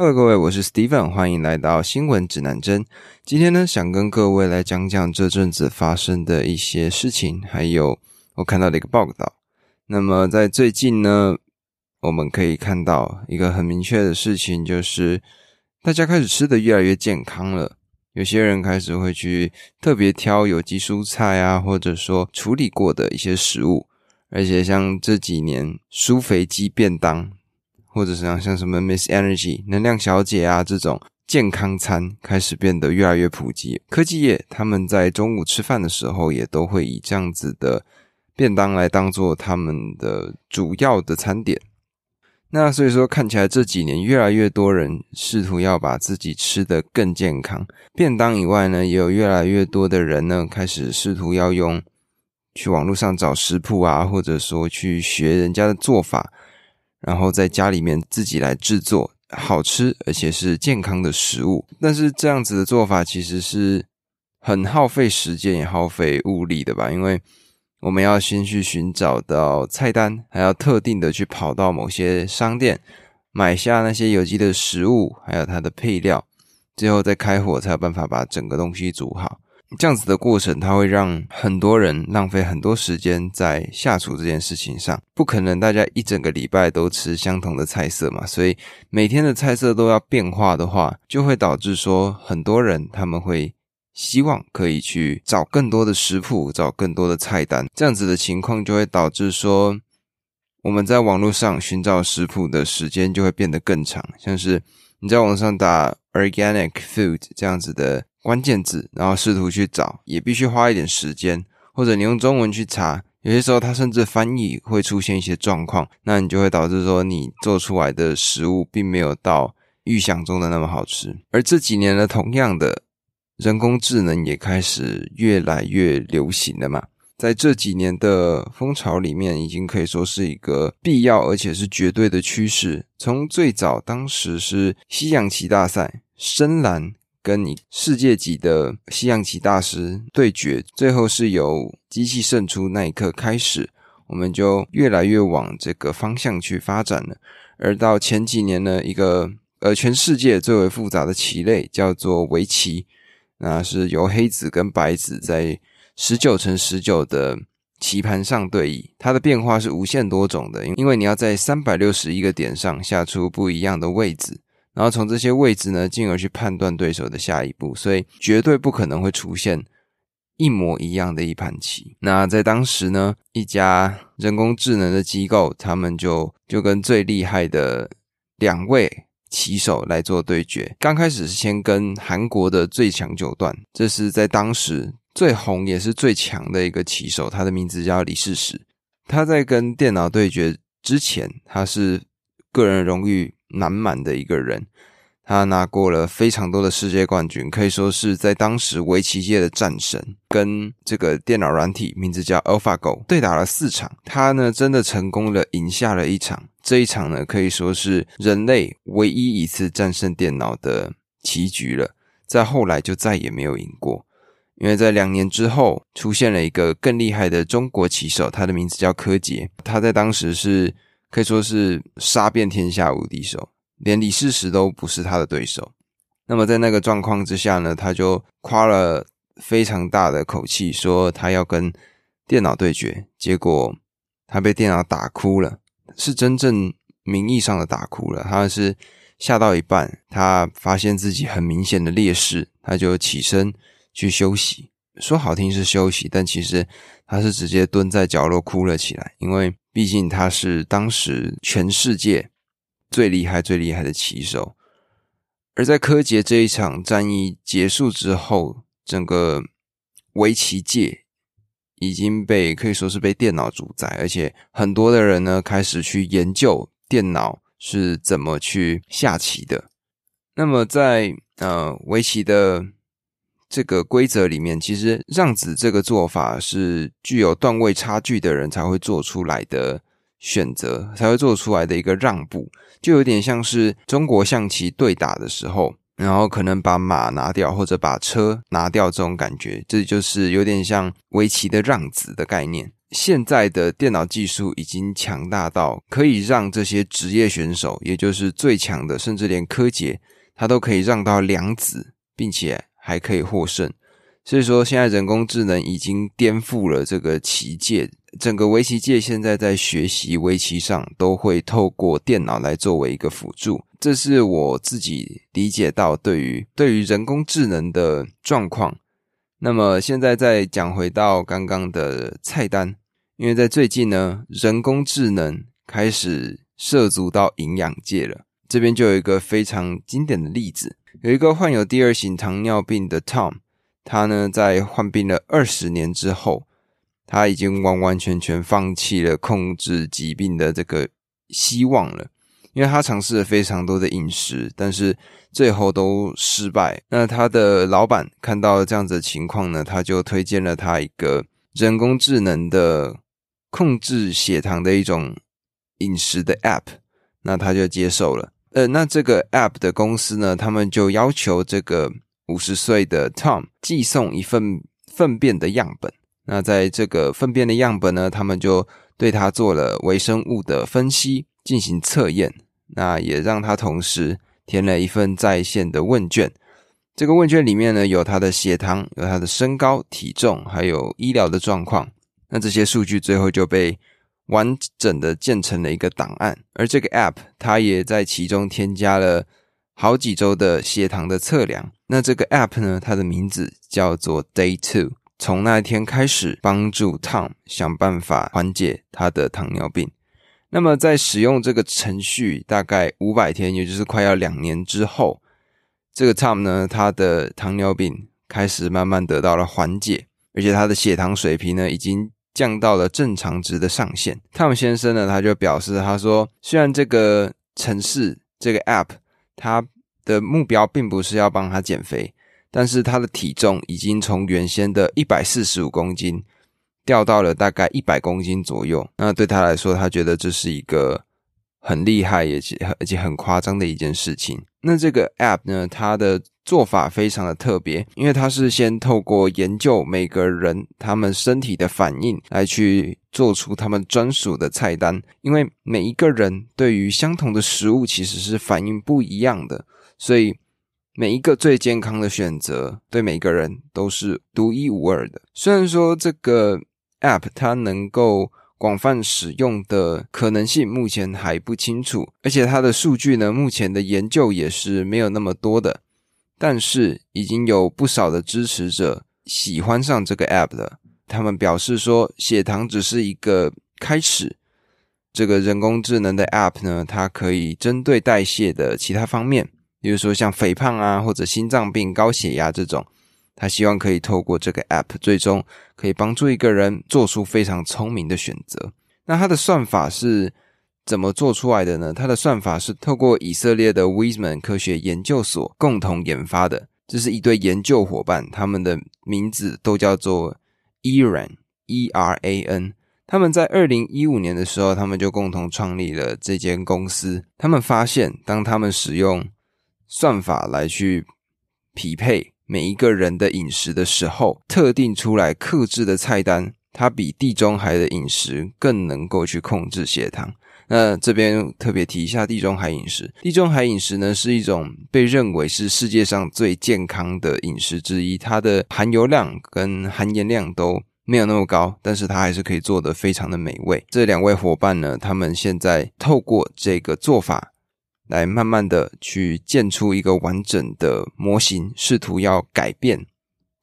Hello，各位，我是 Steven，欢迎来到新闻指南针。今天呢，想跟各位来讲讲这阵子发生的一些事情，还有我看到的一个报道。那么在最近呢，我们可以看到一个很明确的事情，就是大家开始吃的越来越健康了。有些人开始会去特别挑有机蔬菜啊，或者说处理过的一些食物，而且像这几年舒肥鸡便当。或者是像像什么 Miss Energy 能量小姐啊这种健康餐开始变得越来越普及，科技业他们在中午吃饭的时候也都会以这样子的便当来当做他们的主要的餐点。那所以说看起来这几年越来越多人试图要把自己吃得更健康，便当以外呢，也有越来越多的人呢开始试图要用去网络上找食谱啊，或者说去学人家的做法。然后在家里面自己来制作好吃而且是健康的食物，但是这样子的做法其实是很耗费时间也耗费物力的吧？因为我们要先去寻找到菜单，还要特定的去跑到某些商店买下那些有机的食物，还有它的配料，最后再开火才有办法把整个东西煮好。这样子的过程，它会让很多人浪费很多时间在下厨这件事情上。不可能大家一整个礼拜都吃相同的菜色嘛，所以每天的菜色都要变化的话，就会导致说很多人他们会希望可以去找更多的食谱，找更多的菜单。这样子的情况就会导致说，我们在网络上寻找食谱的时间就会变得更长。像是你在网上打 organic food 这样子的。关键字，然后试图去找，也必须花一点时间。或者你用中文去查，有些时候它甚至翻译会出现一些状况，那你就会导致说你做出来的食物并没有到预想中的那么好吃。而这几年呢，同样的人工智能也开始越来越流行了嘛。在这几年的风潮里面，已经可以说是一个必要而且是绝对的趋势。从最早当时是西洋棋大赛，深蓝。跟你世界级的西洋棋大师对决，最后是由机器胜出那一刻开始，我们就越来越往这个方向去发展了。而到前几年呢，一个呃全世界最为复杂的棋类叫做围棋，那是由黑子跟白子在十九乘十九的棋盘上对弈，它的变化是无限多种的，因为你要在三百六十一个点上下出不一样的位置。然后从这些位置呢，进而去判断对手的下一步，所以绝对不可能会出现一模一样的一盘棋。那在当时呢，一家人工智能的机构，他们就就跟最厉害的两位棋手来做对决。刚开始是先跟韩国的最强九段，这是在当时最红也是最强的一个棋手，他的名字叫李世石。他在跟电脑对决之前，他是个人荣誉。满满的一个人，他拿过了非常多的世界冠军，可以说是在当时围棋界的战神。跟这个电脑软体名字叫 AlphaGo 对打了四场，他呢真的成功的赢下了一场。这一场呢可以说是人类唯一一次战胜电脑的棋局了。在后来就再也没有赢过，因为在两年之后出现了一个更厉害的中国棋手，他的名字叫柯洁，他在当时是。可以说是杀遍天下无敌手，连李世石都不是他的对手。那么在那个状况之下呢，他就夸了非常大的口气，说他要跟电脑对决。结果他被电脑打哭了，是真正名义上的打哭了。他是下到一半，他发现自己很明显的劣势，他就起身去休息。说好听是休息，但其实他是直接蹲在角落哭了起来，因为。毕竟他是当时全世界最厉害、最厉害的棋手，而在柯洁这一场战役结束之后，整个围棋界已经被可以说是被电脑主宰，而且很多的人呢开始去研究电脑是怎么去下棋的。那么在呃围棋的。这个规则里面，其实让子这个做法是具有段位差距的人才会做出来的选择，才会做出来的一个让步，就有点像是中国象棋对打的时候，然后可能把马拿掉或者把车拿掉这种感觉，这就是有点像围棋的让子的概念。现在的电脑技术已经强大到可以让这些职业选手，也就是最强的，甚至连柯洁，他都可以让到两子，并且还可以获胜。所以说，现在人工智能已经颠覆了这个棋界，整个围棋界现在在学习围棋上都会透过电脑来作为一个辅助。这是我自己理解到对于对于人工智能的状况。那么现在再讲回到刚刚的菜单，因为在最近呢，人工智能开始涉足到营养界了。这边就有一个非常经典的例子，有一个患有第二型糖尿病的 Tom，他呢在患病了二十年之后，他已经完完全全放弃了控制疾病的这个希望了。因为他尝试了非常多的饮食，但是最后都失败。那他的老板看到了这样子的情况呢，他就推荐了他一个人工智能的控制血糖的一种饮食的 App，那他就接受了。呃，那这个 App 的公司呢，他们就要求这个五十岁的 Tom 寄送一份粪便的样本。那在这个粪便的样本呢，他们就对他做了微生物的分析，进行测验。那也让他同时填了一份在线的问卷。这个问卷里面呢，有他的血糖，有他的身高、体重，还有医疗的状况。那这些数据最后就被完整的建成了一个档案。而这个 App 它也在其中添加了好几周的血糖的测量。那这个 App 呢，它的名字叫做 Day Two，从那一天开始帮助 Tom 想办法缓解他的糖尿病。那么，在使用这个程序大概五百天，也就是快要两年之后，这个 Tom 呢，他的糖尿病开始慢慢得到了缓解，而且他的血糖水平呢，已经降到了正常值的上限。Tom 先生呢，他就表示，他说，虽然这个城市这个 App，他的目标并不是要帮他减肥，但是他的体重已经从原先的一百四十五公斤。掉到了大概一百公斤左右，那对他来说，他觉得这是一个很厉害，也且而且很夸张的一件事情。那这个 App 呢，它的做法非常的特别，因为它是先透过研究每个人他们身体的反应来去做出他们专属的菜单，因为每一个人对于相同的食物其实是反应不一样的，所以每一个最健康的选择对每个人都是独一无二的。虽然说这个。App 它能够广泛使用的可能性目前还不清楚，而且它的数据呢，目前的研究也是没有那么多的。但是已经有不少的支持者喜欢上这个 App 了，他们表示说，血糖只是一个开始。这个人工智能的 App 呢，它可以针对代谢的其他方面，比如说像肥胖啊，或者心脏病、高血压这种。他希望可以透过这个 App，最终可以帮助一个人做出非常聪明的选择。那它的算法是怎么做出来的呢？它的算法是透过以色列的 w i s m a n 科学研究所共同研发的。这是一对研究伙伴，他们的名字都叫做 Eran（E-R-A-N）。他们在二零一五年的时候，他们就共同创立了这间公司。他们发现，当他们使用算法来去匹配。每一个人的饮食的时候，特定出来克制的菜单，它比地中海的饮食更能够去控制血糖。那这边特别提一下地中海饮食。地中海饮食呢，是一种被认为是世界上最健康的饮食之一，它的含油量跟含盐量都没有那么高，但是它还是可以做得非常的美味。这两位伙伴呢，他们现在透过这个做法。来慢慢的去建出一个完整的模型，试图要改变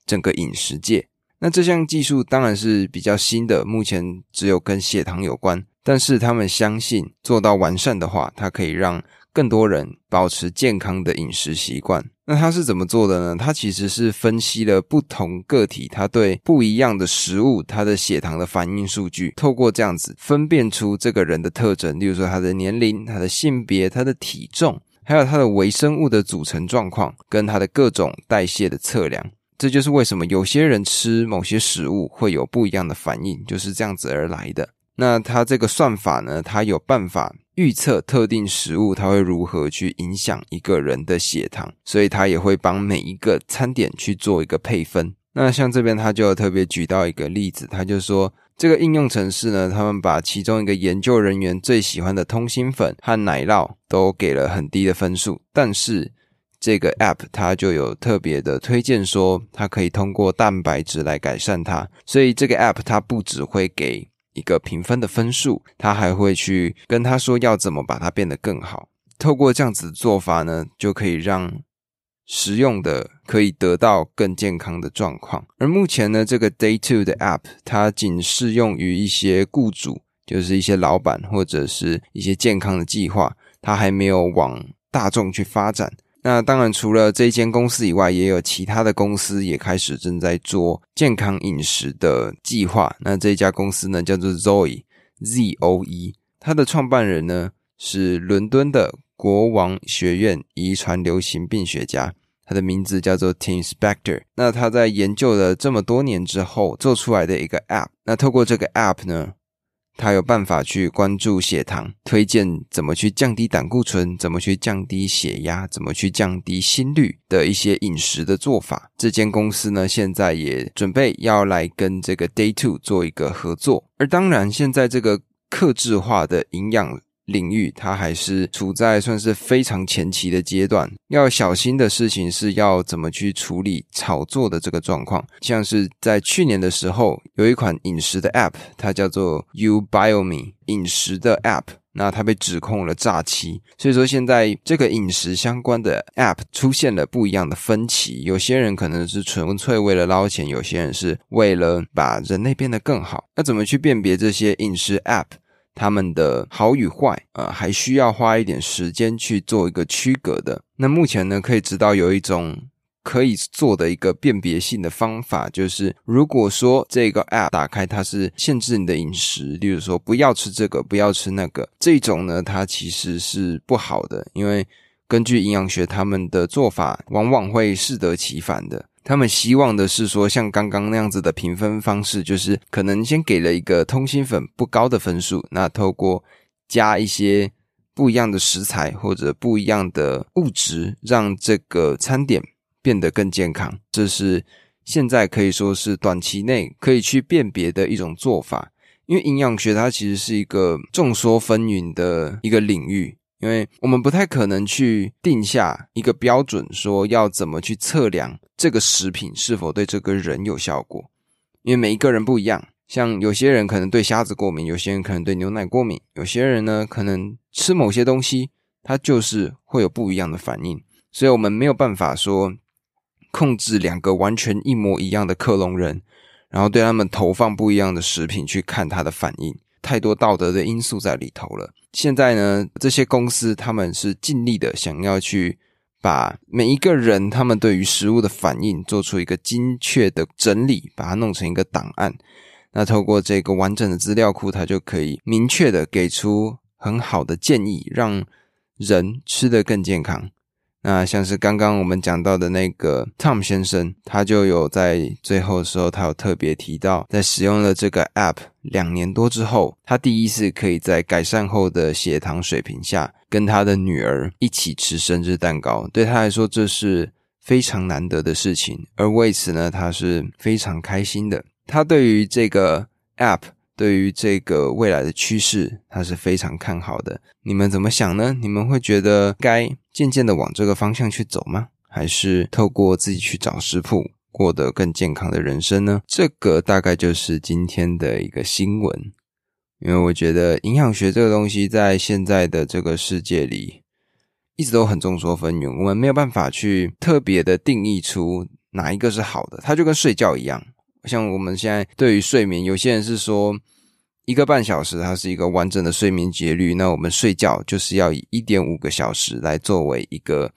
整个饮食界。那这项技术当然是比较新的，目前只有跟血糖有关，但是他们相信做到完善的话，它可以让。更多人保持健康的饮食习惯，那他是怎么做的呢？他其实是分析了不同个体，他对不一样的食物，他的血糖的反应数据，透过这样子分辨出这个人的特征，例如说他的年龄、他的性别、他的体重，还有他的微生物的组成状况，跟他的各种代谢的测量。这就是为什么有些人吃某些食物会有不一样的反应，就是这样子而来的。那它这个算法呢？它有办法预测特定食物它会如何去影响一个人的血糖，所以它也会帮每一个餐点去做一个配分。那像这边他就特别举到一个例子，他就说这个应用程式呢，他们把其中一个研究人员最喜欢的通心粉和奶酪都给了很低的分数，但是这个 App 它就有特别的推荐说，它可以通过蛋白质来改善它，所以这个 App 它不只会给一个评分的分数，他还会去跟他说要怎么把它变得更好。透过这样子的做法呢，就可以让实用的可以得到更健康的状况。而目前呢，这个 Day Two 的 App 它仅适用于一些雇主，就是一些老板或者是一些健康的计划，它还没有往大众去发展。那当然，除了这间公司以外，也有其他的公司也开始正在做健康饮食的计划。那这家公司呢，叫做 Zoe，Z O E，它的创办人呢是伦敦的国王学院遗传流行病学家，他的名字叫做 Tim Spector。那他在研究了这么多年之后，做出来的一个 App。那透过这个 App 呢？他有办法去关注血糖，推荐怎么去降低胆固醇，怎么去降低血压，怎么去降低心率的一些饮食的做法。这间公司呢，现在也准备要来跟这个 Day Two 做一个合作。而当然，现在这个克制化的营养。领域，它还是处在算是非常前期的阶段。要小心的事情是要怎么去处理炒作的这个状况。像是在去年的时候，有一款饮食的 App，它叫做 You Bio Me 饮食的 App，那它被指控了诈欺。所以说，现在这个饮食相关的 App 出现了不一样的分歧。有些人可能是纯粹为了捞钱，有些人是为了把人类变得更好。那怎么去辨别这些饮食 App？他们的好与坏，呃，还需要花一点时间去做一个区隔的。那目前呢，可以知道有一种可以做的一个辨别性的方法，就是如果说这个 App 打开它是限制你的饮食，例如说不要吃这个，不要吃那个，这种呢，它其实是不好的，因为根据营养学，他们的做法往往会适得其反的。他们希望的是说，像刚刚那样子的评分方式，就是可能先给了一个通心粉不高的分数，那透过加一些不一样的食材或者不一样的物质，让这个餐点变得更健康。这是现在可以说是短期内可以去辨别的一种做法，因为营养学它其实是一个众说纷纭的一个领域。因为我们不太可能去定下一个标准，说要怎么去测量这个食品是否对这个人有效果。因为每一个人不一样，像有些人可能对虾子过敏，有些人可能对牛奶过敏，有些人呢可能吃某些东西，他就是会有不一样的反应。所以我们没有办法说控制两个完全一模一样的克隆人，然后对他们投放不一样的食品去看他的反应。太多道德的因素在里头了。现在呢，这些公司他们是尽力的想要去把每一个人他们对于食物的反应做出一个精确的整理，把它弄成一个档案。那透过这个完整的资料库，它就可以明确的给出很好的建议，让人吃得更健康。那像是刚刚我们讲到的那个 Tom 先生，他就有在最后的时候，他有特别提到，在使用了这个 App 两年多之后，他第一次可以在改善后的血糖水平下，跟他的女儿一起吃生日蛋糕。对他来说，这是非常难得的事情，而为此呢，他是非常开心的。他对于这个 App。对于这个未来的趋势，他是非常看好的。你们怎么想呢？你们会觉得该渐渐的往这个方向去走吗？还是透过自己去找食谱，过得更健康的人生呢？这个大概就是今天的一个新闻。因为我觉得营养学这个东西，在现在的这个世界里，一直都很众说纷纭，我们没有办法去特别的定义出哪一个是好的。它就跟睡觉一样。像我们现在对于睡眠，有些人是说一个半小时，它是一个完整的睡眠节律。那我们睡觉就是要以一点五个小时来作为一个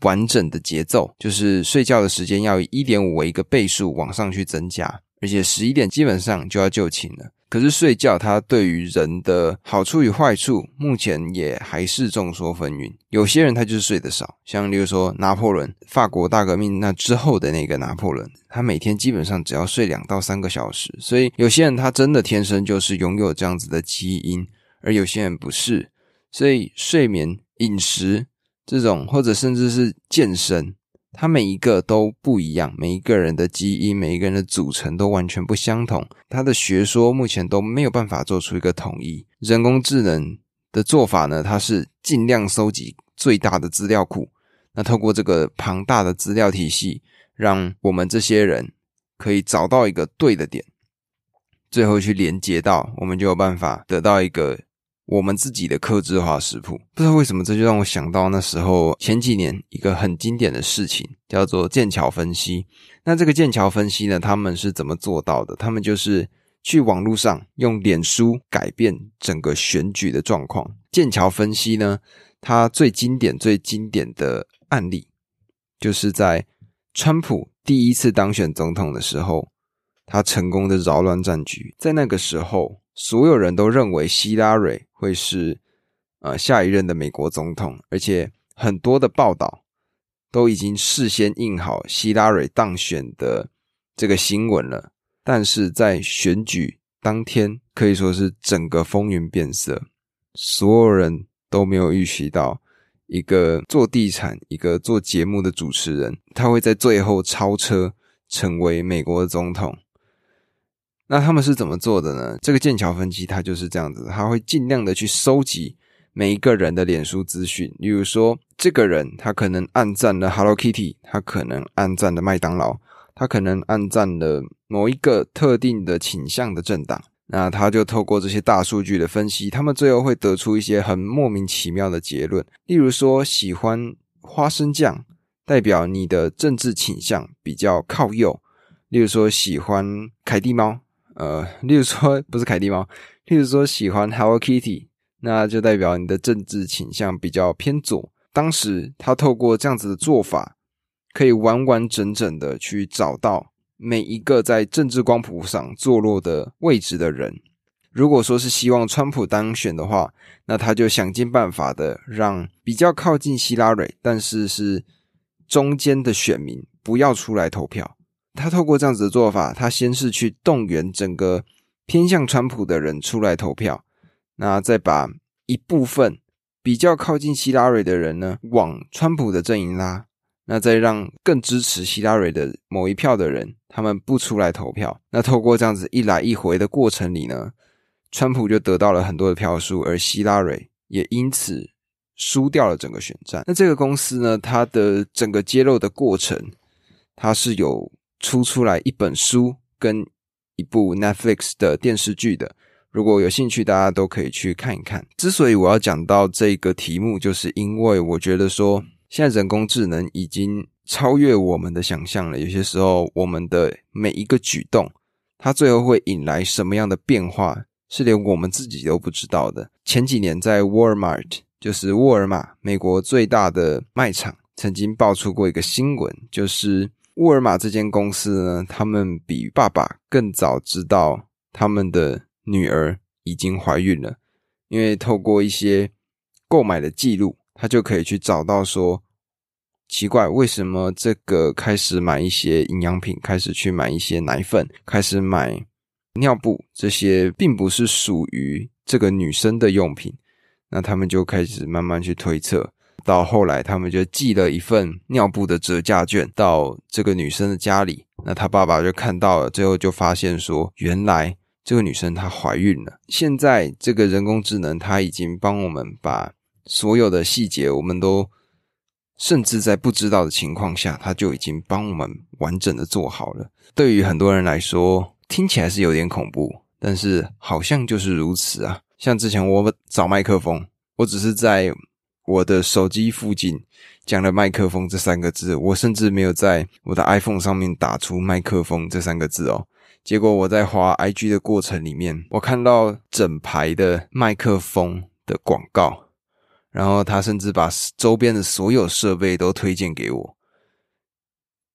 完整的节奏，就是睡觉的时间要以一点五为一个倍数往上去增加，而且十一点基本上就要就寝了。可是睡觉它对于人的好处与坏处，目前也还是众说纷纭。有些人他就是睡得少，像例如说拿破仑，法国大革命那之后的那个拿破仑，他每天基本上只要睡两到三个小时。所以有些人他真的天生就是拥有这样子的基因，而有些人不是。所以睡眠、饮食这种，或者甚至是健身，它每一个都不一样，每一个人的基因、每一个人的组成都完全不相同。它的学说目前都没有办法做出一个统一。人工智能的做法呢，它是尽量收集最大的资料库，那透过这个庞大的资料体系，让我们这些人可以找到一个对的点，最后去连接到，我们就有办法得到一个。我们自己的克制化食谱，不知道为什么，这就让我想到那时候前几年一个很经典的事情，叫做剑桥分析。那这个剑桥分析呢，他们是怎么做到的？他们就是去网络上用脸书改变整个选举的状况。剑桥分析呢，它最经典、最经典的案例，就是在川普第一次当选总统的时候，他成功的扰乱战局。在那个时候。所有人都认为希拉蕊会是呃下一任的美国总统，而且很多的报道都已经事先印好希拉蕊当选的这个新闻了。但是在选举当天，可以说是整个风云变色，所有人都没有预习到一个做地产、一个做节目的主持人，他会在最后超车成为美国的总统。那他们是怎么做的呢？这个剑桥分析，它就是这样子，他会尽量的去收集每一个人的脸书资讯，例如说，这个人他可能暗赞了 Hello Kitty，他可能暗赞了麦当劳，他可能暗赞了某一个特定的倾向的政党。那他就透过这些大数据的分析，他们最后会得出一些很莫名其妙的结论，例如说，喜欢花生酱代表你的政治倾向比较靠右，例如说，喜欢凯蒂猫。呃，例如说不是凯蒂猫，例如说喜欢 Hello Kitty，那就代表你的政治倾向比较偏左。当时他透过这样子的做法，可以完完整整的去找到每一个在政治光谱上坐落的位置的人。如果说是希望川普当选的话，那他就想尽办法的让比较靠近希拉蕊，但是是中间的选民不要出来投票。他透过这样子的做法，他先是去动员整个偏向川普的人出来投票，那再把一部分比较靠近希拉蕊的人呢往川普的阵营拉，那再让更支持希拉蕊的某一票的人他们不出来投票。那透过这样子一来一回的过程里呢，川普就得到了很多的票数，而希拉蕊也因此输掉了整个选战。那这个公司呢，它的整个揭露的过程，它是有。出出来一本书跟一部 Netflix 的电视剧的，如果有兴趣，大家都可以去看一看。之所以我要讲到这个题目，就是因为我觉得说，现在人工智能已经超越我们的想象了。有些时候，我们的每一个举动，它最后会引来什么样的变化，是连我们自己都不知道的。前几年，在 Walmart，就是沃尔玛，美国最大的卖场，曾经爆出过一个新闻，就是。沃尔玛这间公司呢，他们比爸爸更早知道他们的女儿已经怀孕了，因为透过一些购买的记录，他就可以去找到说，奇怪，为什么这个开始买一些营养品，开始去买一些奶粉，开始买尿布，这些并不是属于这个女生的用品，那他们就开始慢慢去推测。到后来，他们就寄了一份尿布的折价券到这个女生的家里。那她爸爸就看到了，最后就发现说，原来这个女生她怀孕了。现在这个人工智能，它已经帮我们把所有的细节，我们都甚至在不知道的情况下，它就已经帮我们完整的做好了。对于很多人来说，听起来是有点恐怖，但是好像就是如此啊。像之前我找麦克风，我只是在。我的手机附近讲了“麦克风”这三个字，我甚至没有在我的 iPhone 上面打出“麦克风”这三个字哦。结果我在滑 IG 的过程里面，我看到整排的麦克风的广告，然后他甚至把周边的所有设备都推荐给我，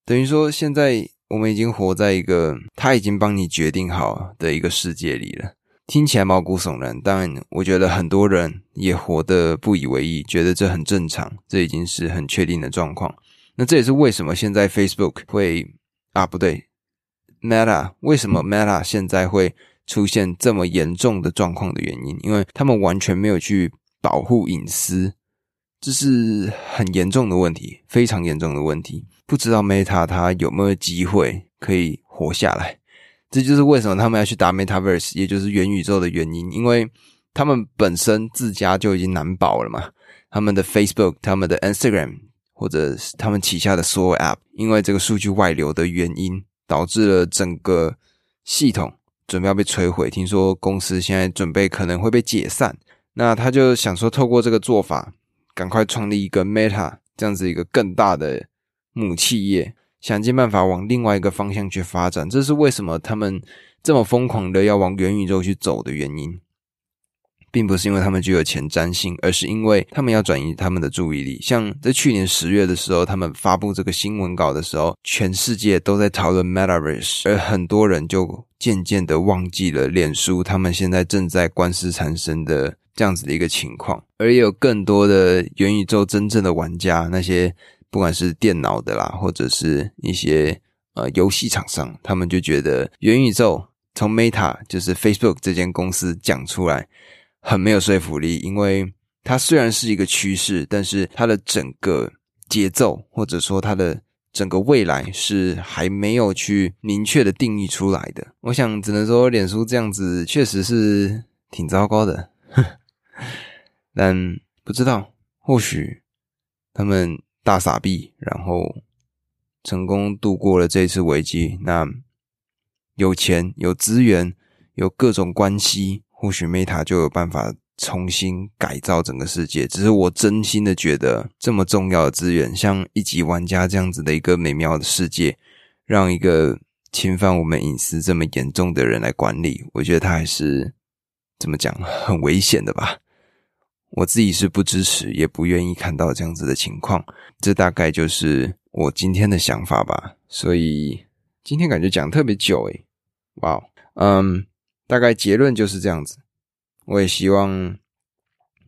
等于说现在我们已经活在一个他已经帮你决定好的一个世界里了。听起来毛骨悚然，但我觉得很多人也活得不以为意，觉得这很正常，这已经是很确定的状况。那这也是为什么现在 Facebook 会啊不对，Meta 为什么 Meta 现在会出现这么严重的状况的原因，因为他们完全没有去保护隐私这是很严重的问题，非常严重的问题。不知道 Meta 它有没有机会可以活下来？这就是为什么他们要去打 Metaverse，也就是元宇宙的原因。因为他们本身自家就已经难保了嘛。他们的 Facebook、他们的 Instagram 或者他们旗下的所有 App，因为这个数据外流的原因，导致了整个系统准备要被摧毁。听说公司现在准备可能会被解散。那他就想说，透过这个做法，赶快创立一个 Meta 这样子一个更大的母企业。想尽办法往另外一个方向去发展，这是为什么他们这么疯狂的要往元宇宙去走的原因，并不是因为他们具有前瞻性，而是因为他们要转移他们的注意力。像在去年十月的时候，他们发布这个新闻稿的时候，全世界都在讨论 Metaverse，而很多人就渐渐的忘记了脸书他们现在正在官司缠身的这样子的一个情况，而也有更多的元宇宙真正的玩家那些。不管是电脑的啦，或者是一些呃游戏厂商，他们就觉得元宇宙从 Meta 就是 Facebook 这间公司讲出来很没有说服力，因为它虽然是一个趋势，但是它的整个节奏或者说它的整个未来是还没有去明确的定义出来的。我想只能说，脸书这样子确实是挺糟糕的，但不知道或许他们。大傻逼，然后成功度过了这次危机。那有钱、有资源、有各种关系，或许 Meta 就有办法重新改造整个世界。只是我真心的觉得，这么重要的资源，像一级玩家这样子的一个美妙的世界，让一个侵犯我们隐私这么严重的人来管理，我觉得他还是怎么讲，很危险的吧。我自己是不支持，也不愿意看到这样子的情况。这大概就是我今天的想法吧。所以今天感觉讲特别久诶，哇，嗯，大概结论就是这样子。我也希望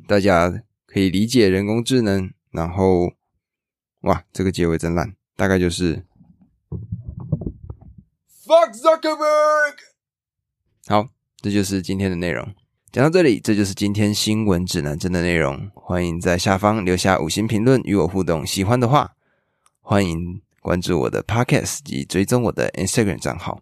大家可以理解人工智能。然后，哇，这个结尾真烂。大概就是，Fuck Zuckerberg。好，这就是今天的内容。讲到这里，这就是今天新闻指南针的内容。欢迎在下方留下五星评论与我互动。喜欢的话，欢迎关注我的 Podcast 及追踪我的 Instagram 账号。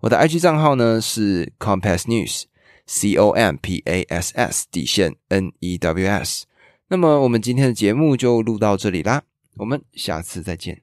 我的 IG 账号呢是 Compass News，C O M P A S S 底线 N E W S。那么我们今天的节目就录到这里啦，我们下次再见。